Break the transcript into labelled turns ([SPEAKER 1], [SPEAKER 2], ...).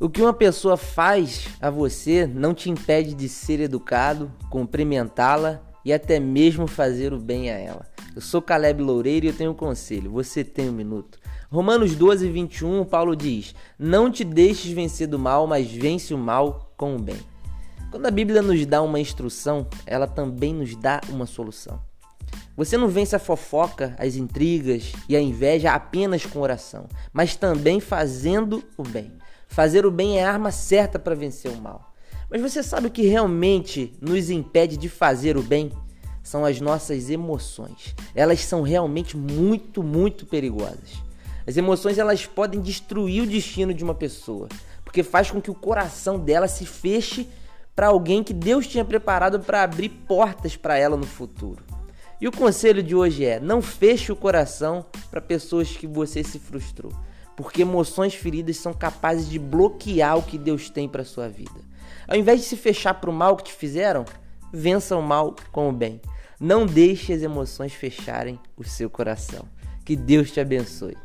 [SPEAKER 1] O que uma pessoa faz a você não te impede de ser educado, cumprimentá-la e até mesmo fazer o bem a ela. Eu sou Caleb Loureiro e eu tenho um conselho. Você tem um minuto. Romanos 12, 21, Paulo diz: Não te deixes vencer do mal, mas vence o mal com o bem. Quando a Bíblia nos dá uma instrução, ela também nos dá uma solução. Você não vence a fofoca, as intrigas e a inveja apenas com oração, mas também fazendo o bem. Fazer o bem é a arma certa para vencer o mal. Mas você sabe o que realmente nos impede de fazer o bem? São as nossas emoções. Elas são realmente muito, muito perigosas. As emoções elas podem destruir o destino de uma pessoa, porque faz com que o coração dela se feche para alguém que Deus tinha preparado para abrir portas para ela no futuro. E o conselho de hoje é: não feche o coração para pessoas que você se frustrou porque emoções feridas são capazes de bloquear o que Deus tem para sua vida. Ao invés de se fechar para o mal que te fizeram, vença o mal com o bem. Não deixe as emoções fecharem o seu coração. Que Deus te abençoe.